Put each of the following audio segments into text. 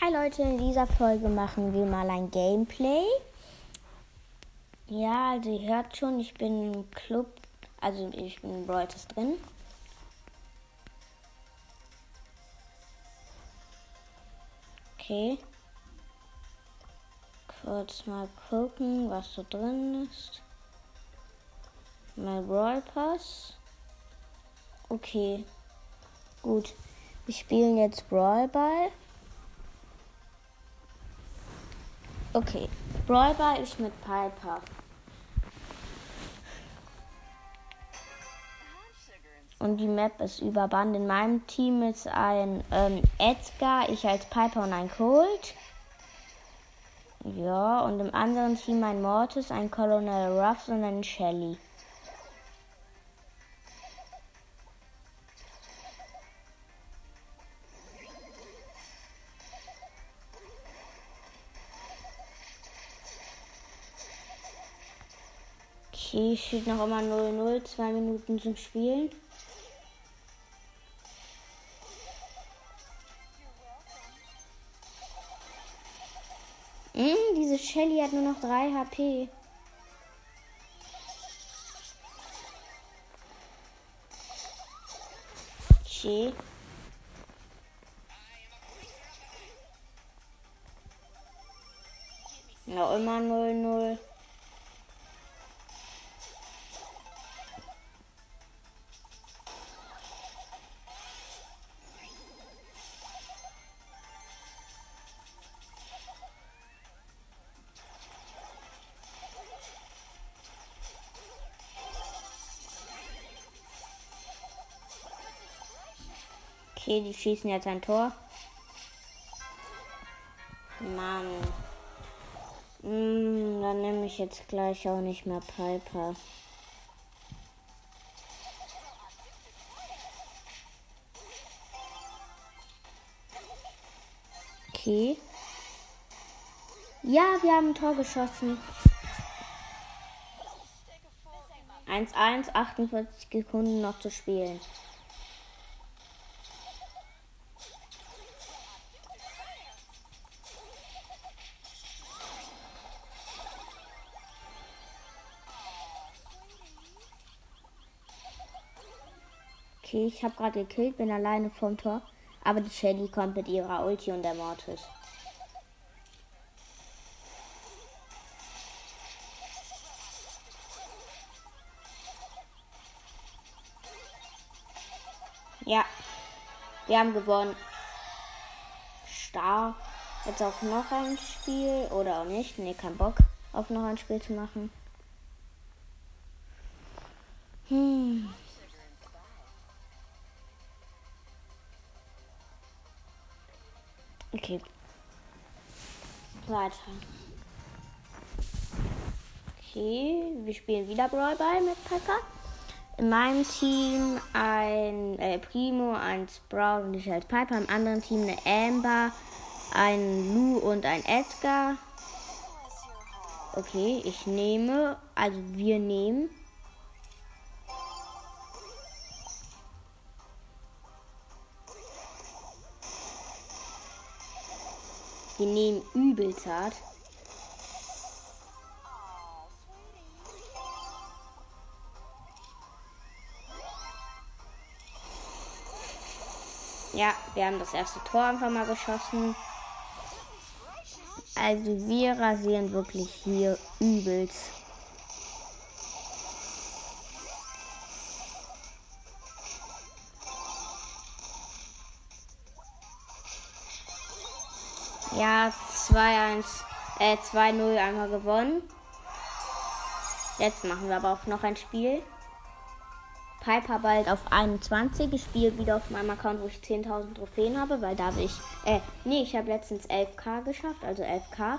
Hi Leute, in dieser Folge machen wir mal ein Gameplay. Ja, also ihr hört schon, ich bin im Club, also ich bin in Brawlers drin. Okay. Kurz mal gucken, was so drin ist. Mein Brawl Pass. Okay. Gut. Wir spielen jetzt Brawl Ball. Okay. Ball ist mit Piper. Und die Map ist über Band. In meinem Team ist ein ähm, Edgar, ich als Piper und ein Colt. Ja, und im anderen Team ein Mortis, ein Colonel Ruffs und ein Shelly. Okay, steht noch immer 0-0, zwei Minuten zum Spielen. Mm, diese Shelly hat nur noch 3 HP. Okay. Noch immer 0-0. Okay, die schießen jetzt ein Tor. Mann. Mm, dann nehme ich jetzt gleich auch nicht mehr Piper. Okay. Ja, wir haben ein Tor geschossen. 1-1, 48 Sekunden noch zu spielen. Okay, ich habe gerade gekillt, bin alleine vom Tor. Aber die Shelly kommt mit ihrer Ulti und der Mortis. Ja, wir haben gewonnen. Star. Jetzt auch noch ein Spiel oder auch nicht. Ne, kein Bock auf noch ein Spiel zu machen. Hm. Okay. Weiter. Okay, wir spielen wieder Brawl Ball mit Pepper. In meinem Team ein äh, Primo, ein Sprout und ich als Piper. Im anderen Team eine Amber, ein Lou und ein Edgar. Okay, ich nehme, also wir nehmen Wir nehmen übelst hart. Ja, wir haben das erste Tor einfach mal geschossen. Also wir rasieren wirklich hier übelst. 2-1, äh, 2-0 einmal gewonnen. Jetzt machen wir aber auch noch ein Spiel. Piper bald auf 21. Ich spiele wieder auf meinem Account, wo ich 10.000 Trophäen habe, weil da habe ich, äh, nee, ich habe letztens 11k geschafft, also 11k.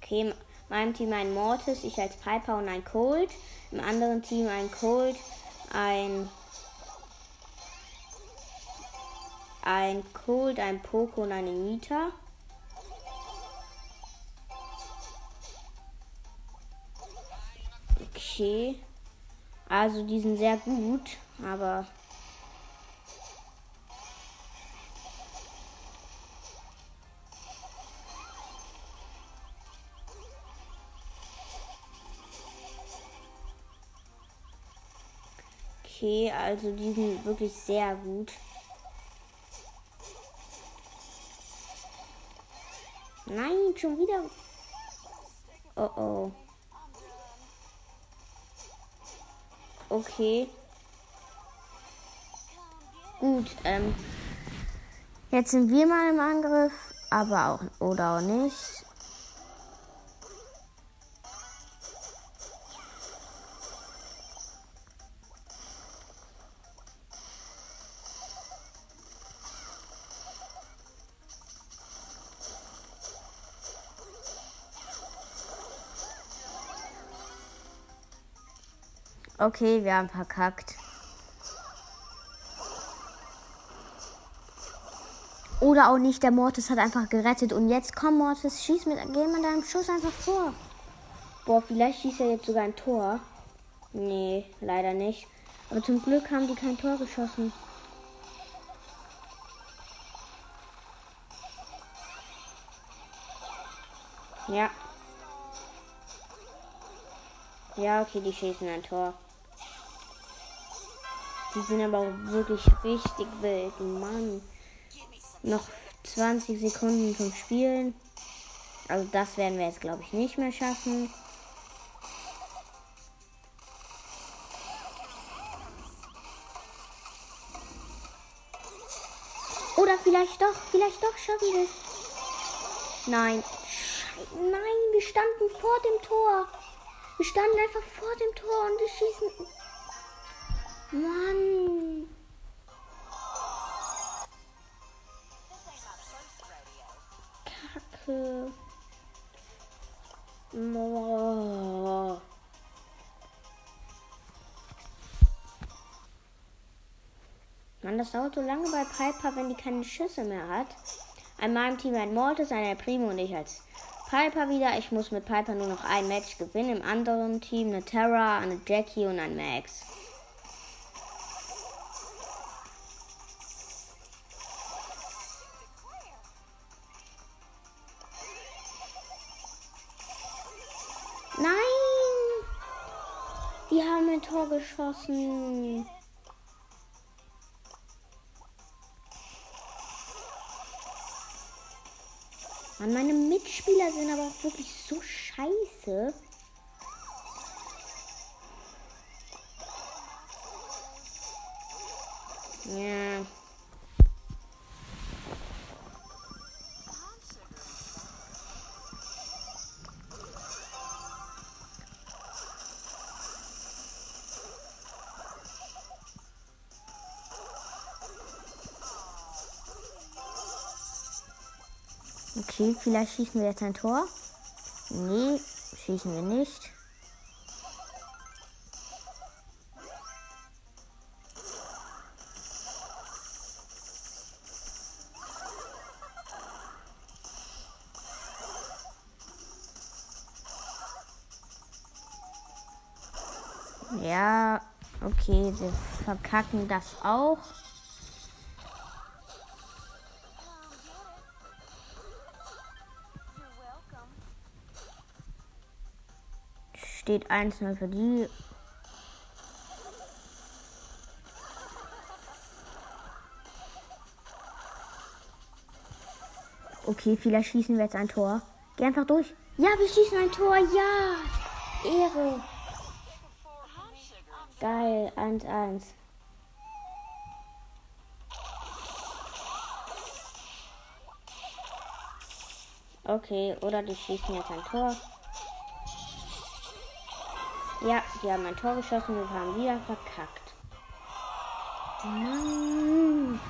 Okay, meinem Team ein Mortis, ich als Piper und ein Cold. Im anderen Team ein Cold, ein ein Cold, ein Poco und eine Nita. Okay. Also die sind sehr gut, aber Okay, also die sind wirklich sehr gut. Nein, schon wieder. Oh oh. Okay. Gut, ähm. Jetzt sind wir mal im Angriff, aber auch oder auch nicht. Okay, wir haben verkackt. Oder auch nicht, der Mortis hat einfach gerettet. Und jetzt komm, Mortis, schieß mit, geh mit deinem Schuss einfach vor. Boah, vielleicht schießt er jetzt sogar ein Tor. Nee, leider nicht. Aber zum Glück haben die kein Tor geschossen. Ja. Ja, okay, die schießen ein Tor. Die sind aber wirklich richtig wild. Mann. Noch 20 Sekunden zum Spielen. Also das werden wir jetzt, glaube ich, nicht mehr schaffen. Oder vielleicht doch, vielleicht doch schaffen wir es. Nein. Nein, wir standen vor dem Tor. Wir standen einfach vor dem Tor und die schießen. Mann. Kacke. Mann, das dauert so lange bei Piper, wenn die keine Schüsse mehr hat. An meinem Team ein Mortis, ein Primo und ich als Piper wieder. Ich muss mit Piper nur noch ein Match gewinnen. Im anderen Team eine Terra, eine Jackie und ein Max. Tor geschossen. Mann, meine Mitspieler sind aber auch wirklich so scheiße. Ja. Okay, vielleicht schießen wir jetzt ein Tor. Nee, schießen wir nicht. Ja, okay, wir verkacken das auch. Steht 1-0 für die. Okay, vielleicht schießen wir jetzt ein Tor. Geh einfach durch. Ja, wir schießen ein Tor. Ja. Ehre. Geil. 1-1. Okay, oder die schießen jetzt ein Tor. Ja, die haben ein Tor geschossen und haben wieder verkackt. Mann.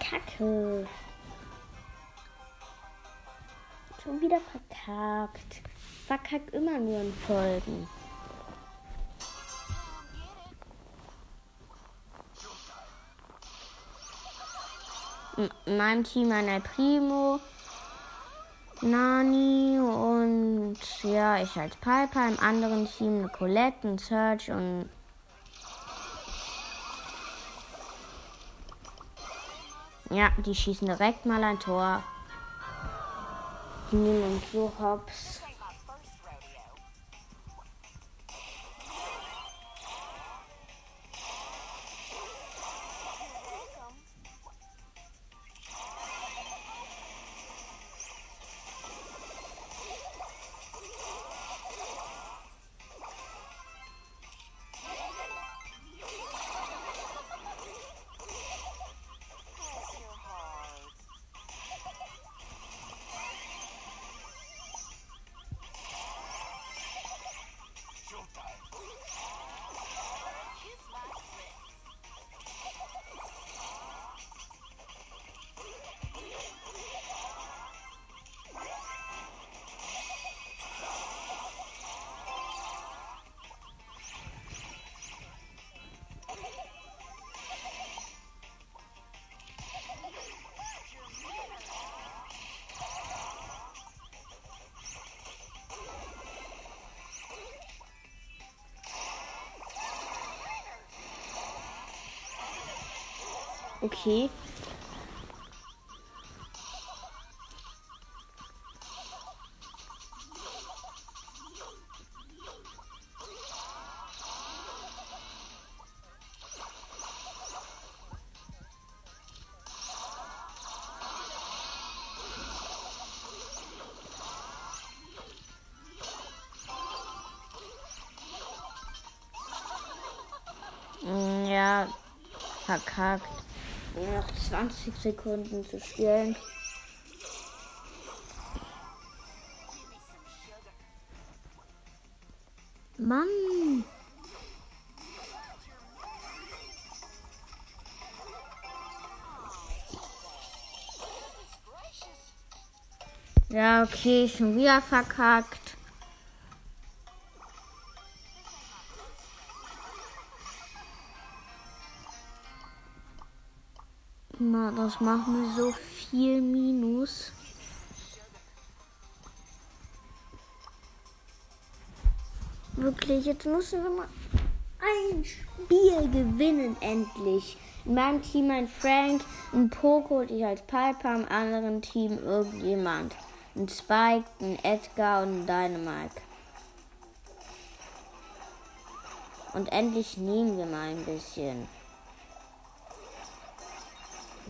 Kacke. Schon wieder verkackt. Verkackt immer nur in Folgen. In meinem Team ein Primo, Nani und ja, ich als Piper. Im anderen Team eine Colette, ein Search und Ja, die schießen direkt mal ein Tor. Die nehmen uns so hops. Okay. Mm, Ja, verkackt. Noch 20 Sekunden zu spielen. Mann! Ja, okay, schon wieder verkackt. Na, das macht mir so viel Minus. Wirklich, jetzt müssen wir mal ein Spiel gewinnen, endlich. In meinem Team ein Frank, ein Poco und ich als Piper, im anderen Team irgendjemand. Ein Spike, ein Edgar und ein Dynamite. Und endlich nehmen wir mal ein bisschen.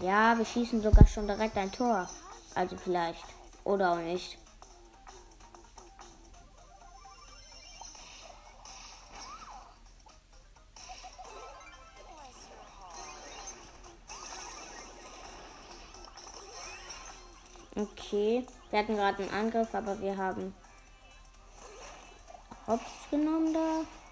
Ja, wir schießen sogar schon direkt ein Tor. Also vielleicht. Oder auch nicht. Okay. Wir hatten gerade einen Angriff, aber wir haben Hops genommen da.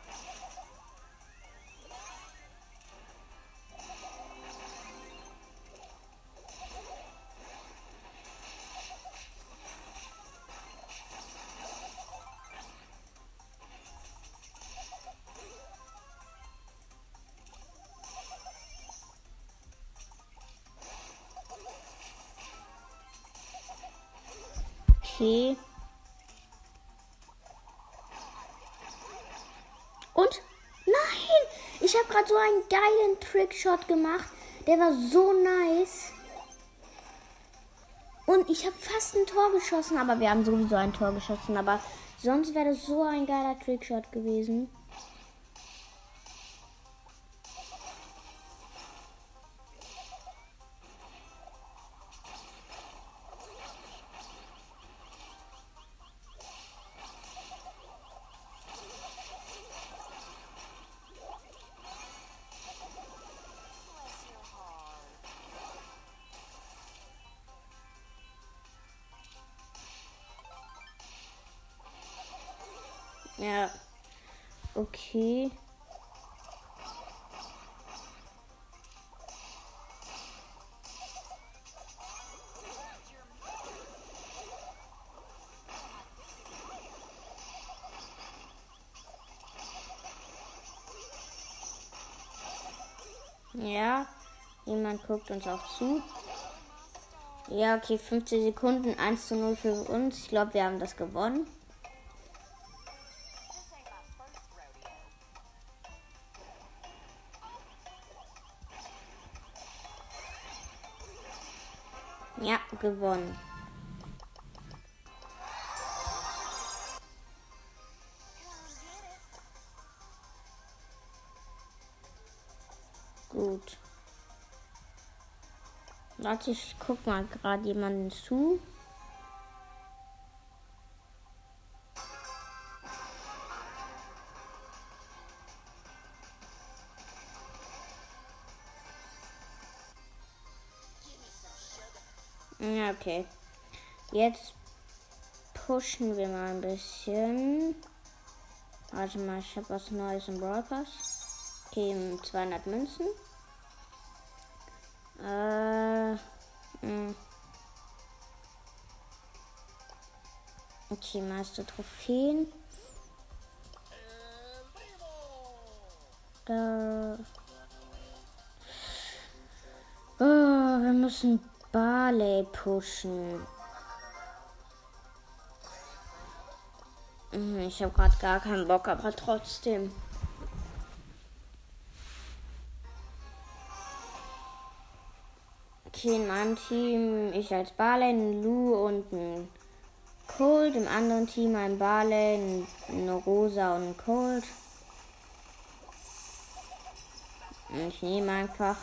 Okay. Und? Nein! Ich habe gerade so einen geilen Trickshot gemacht. Der war so nice. Und ich habe fast ein Tor geschossen, aber wir haben sowieso ein Tor geschossen. Aber sonst wäre das so ein geiler Trickshot gewesen. Ja. Okay. Ja, jemand guckt uns auch zu. Ja, okay, 15 Sekunden, 1 zu 0 für uns. Ich glaube, wir haben das gewonnen. Gewonnen. Gut. Warte, ich guck mal gerade jemanden zu. Okay. Jetzt pushen wir mal ein bisschen. Warte mal, ich habe was Neues im Pass. Okay, 200 Münzen. Äh, mh. Okay, Meister Trophäen. Da. Oh, wir müssen Barley pushen. Hm, ich habe gerade gar keinen Bock, aber trotzdem. Okay, in meinem Team ich als Barley, ein Lou und ein Cold. Im anderen Team ein Barley, eine Rosa und ein Cold. Ich nehme einfach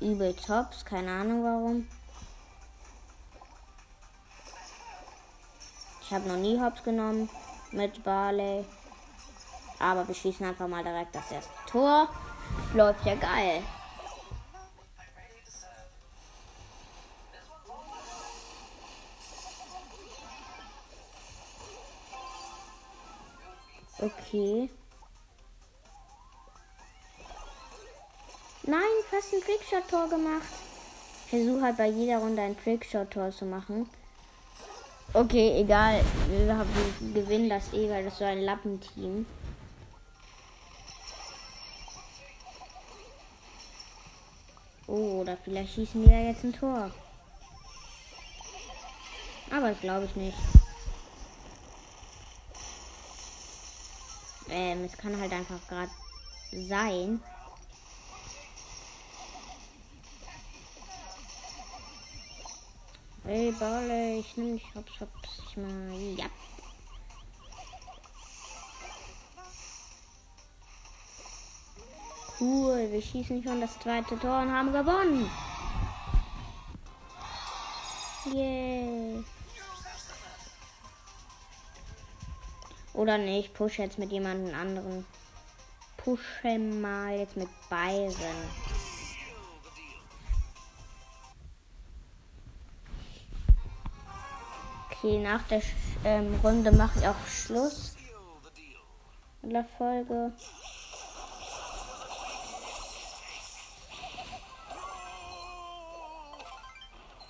übel Tops, keine Ahnung warum. Ich habe noch nie Hops genommen mit Barley. Aber wir schießen einfach mal direkt das erste Tor. Läuft ja geil. Okay. Nein, fast ein Trickshot-Tor gemacht. Versuche halt bei jeder Runde ein Trickshot-Tor zu machen. Okay, egal. Wir, gewinnen das eh, weil das so ein Lappenteam. Oh, oder vielleicht schießen wir ja jetzt ein Tor. Aber das glaube ich nicht. Ähm, es kann halt einfach gerade sein. Ey, Barley, ich nehme dich hops, hops, ich mal, ja. Cool, wir schießen schon das zweite Tor und haben gewonnen. Yeah. Oder nicht, ich pushe jetzt mit jemandem anderen. Pushe mal jetzt mit Byron. Okay, nach der ähm, Runde mache ich auch Schluss. In der Folge.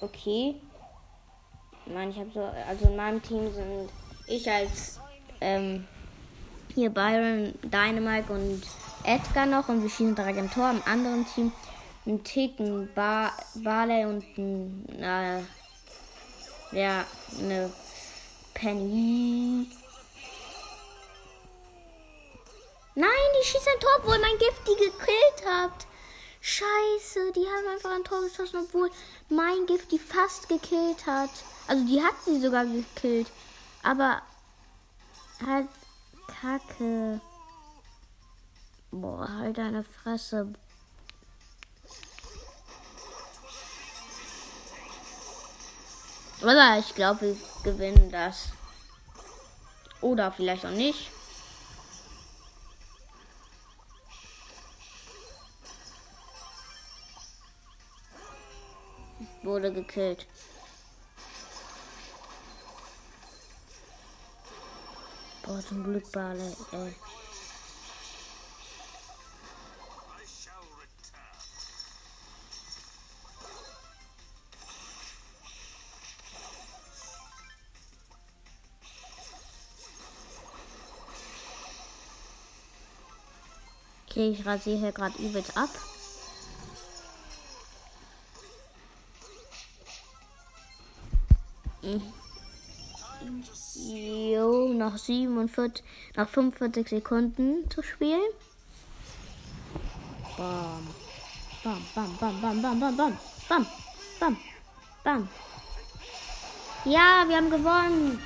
Okay. Meine, ich habe so, also in meinem Team sind ich als ähm, hier Byron, Dynamite und Edgar noch und wir schießen direkt im Tor. Im anderen Team ein Ticken, Bar Barley und ein, äh, ja, eine Penny. Nein, die schießt ein Tor, obwohl mein Gift die gekillt hat. Scheiße, die haben einfach ein Tor geschossen, obwohl mein Gift die fast gekillt hat. Also die hat sie sogar gekillt. Aber Halt Kacke. Boah, halt deine Fresse. Oder ich glaube, wir gewinnen das. Oder vielleicht auch nicht. Wurde gekillt. Oh, zum Glück Bale, ey. Okay, ich rasiere hier gerade übelst ab. Jo, noch 47, noch 45 Sekunden zu spielen. Bam. Bam, bam, bam, bam, bam, bam, bam. Bam, bam, bam. Ja, wir haben gewonnen.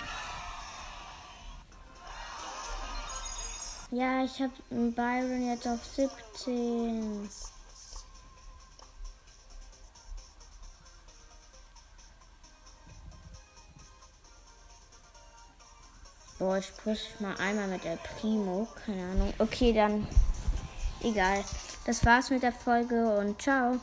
Ja, ich habe Byron jetzt auf 17. Boah, ich push mal einmal mit der Primo. Keine Ahnung. Okay, dann. Egal. Das war's mit der Folge und ciao.